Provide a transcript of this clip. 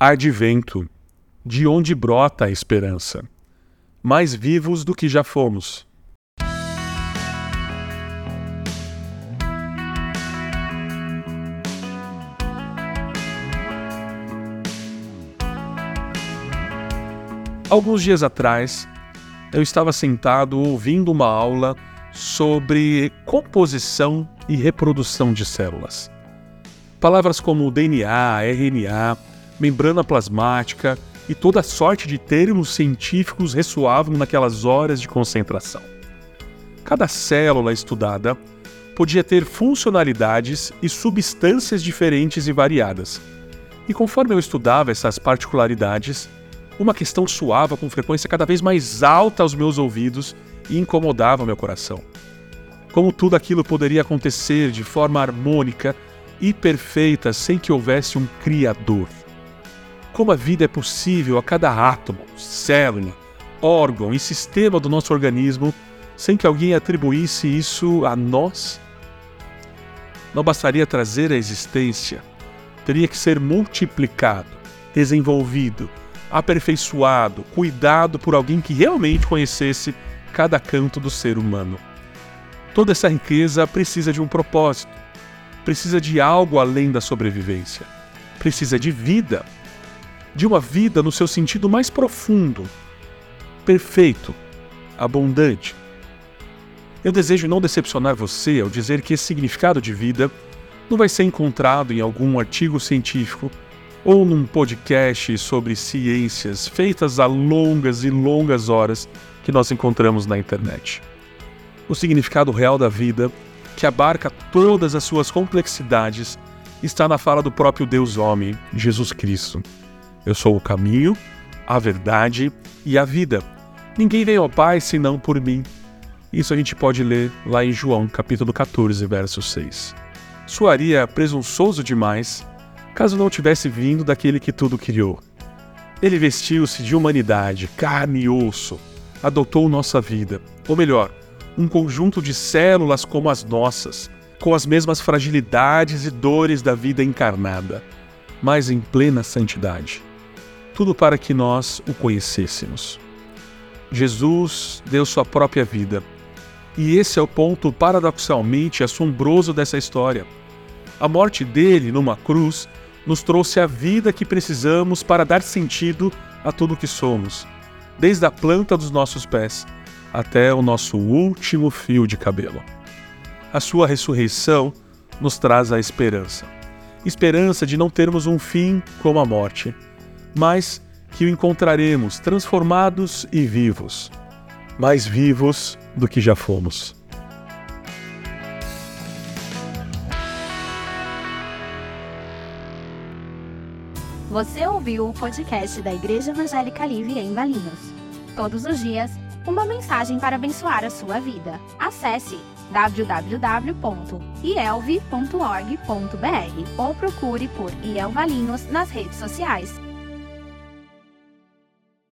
advento, de onde brota a esperança, mais vivos do que já fomos. Alguns dias atrás, eu estava sentado ouvindo uma aula sobre composição e reprodução de células. Palavras como DNA, RNA, membrana plasmática e toda sorte de termos científicos ressoavam naquelas horas de concentração. Cada célula estudada podia ter funcionalidades e substâncias diferentes e variadas. E conforme eu estudava essas particularidades, uma questão soava com frequência cada vez mais alta aos meus ouvidos e incomodava meu coração. Como tudo aquilo poderia acontecer de forma harmônica e perfeita sem que houvesse um Criador? Como a vida é possível a cada átomo, célula, órgão e sistema do nosso organismo sem que alguém atribuísse isso a nós? Não bastaria trazer a existência, teria que ser multiplicado, desenvolvido, aperfeiçoado, cuidado por alguém que realmente conhecesse cada canto do ser humano. Toda essa riqueza precisa de um propósito, precisa de algo além da sobrevivência, precisa de vida, de uma vida no seu sentido mais profundo, perfeito, abundante. Eu desejo não decepcionar você ao dizer que esse significado de vida não vai ser encontrado em algum artigo científico ou num podcast sobre ciências feitas a longas e longas horas que nós encontramos na internet. O significado real da vida, que abarca todas as suas complexidades, está na fala do próprio Deus homem, Jesus Cristo. Eu sou o caminho, a verdade e a vida. Ninguém vem ao Pai senão por mim. Isso a gente pode ler lá em João, capítulo 14, verso 6. Soaria presunçoso demais caso não tivesse vindo daquele que tudo criou. Ele vestiu-se de humanidade, carne e osso, adotou nossa vida, ou melhor, um conjunto de células como as nossas, com as mesmas fragilidades e dores da vida encarnada, mas em plena santidade. Tudo para que nós o conhecêssemos. Jesus deu sua própria vida. E esse é o ponto paradoxalmente assombroso dessa história. A morte dele numa cruz nos trouxe a vida que precisamos para dar sentido a tudo que somos, desde a planta dos nossos pés até o nosso último fio de cabelo. A sua ressurreição nos traz a esperança. Esperança de não termos um fim como a morte, mas que o encontraremos transformados e vivos, mais vivos do que já fomos. Você ouviu o podcast da Igreja Evangélica Livre em Valinhos. Todos os dias, uma mensagem para abençoar a sua vida. Acesse www.ielve.org.br ou procure por IEL Valinhos nas redes sociais.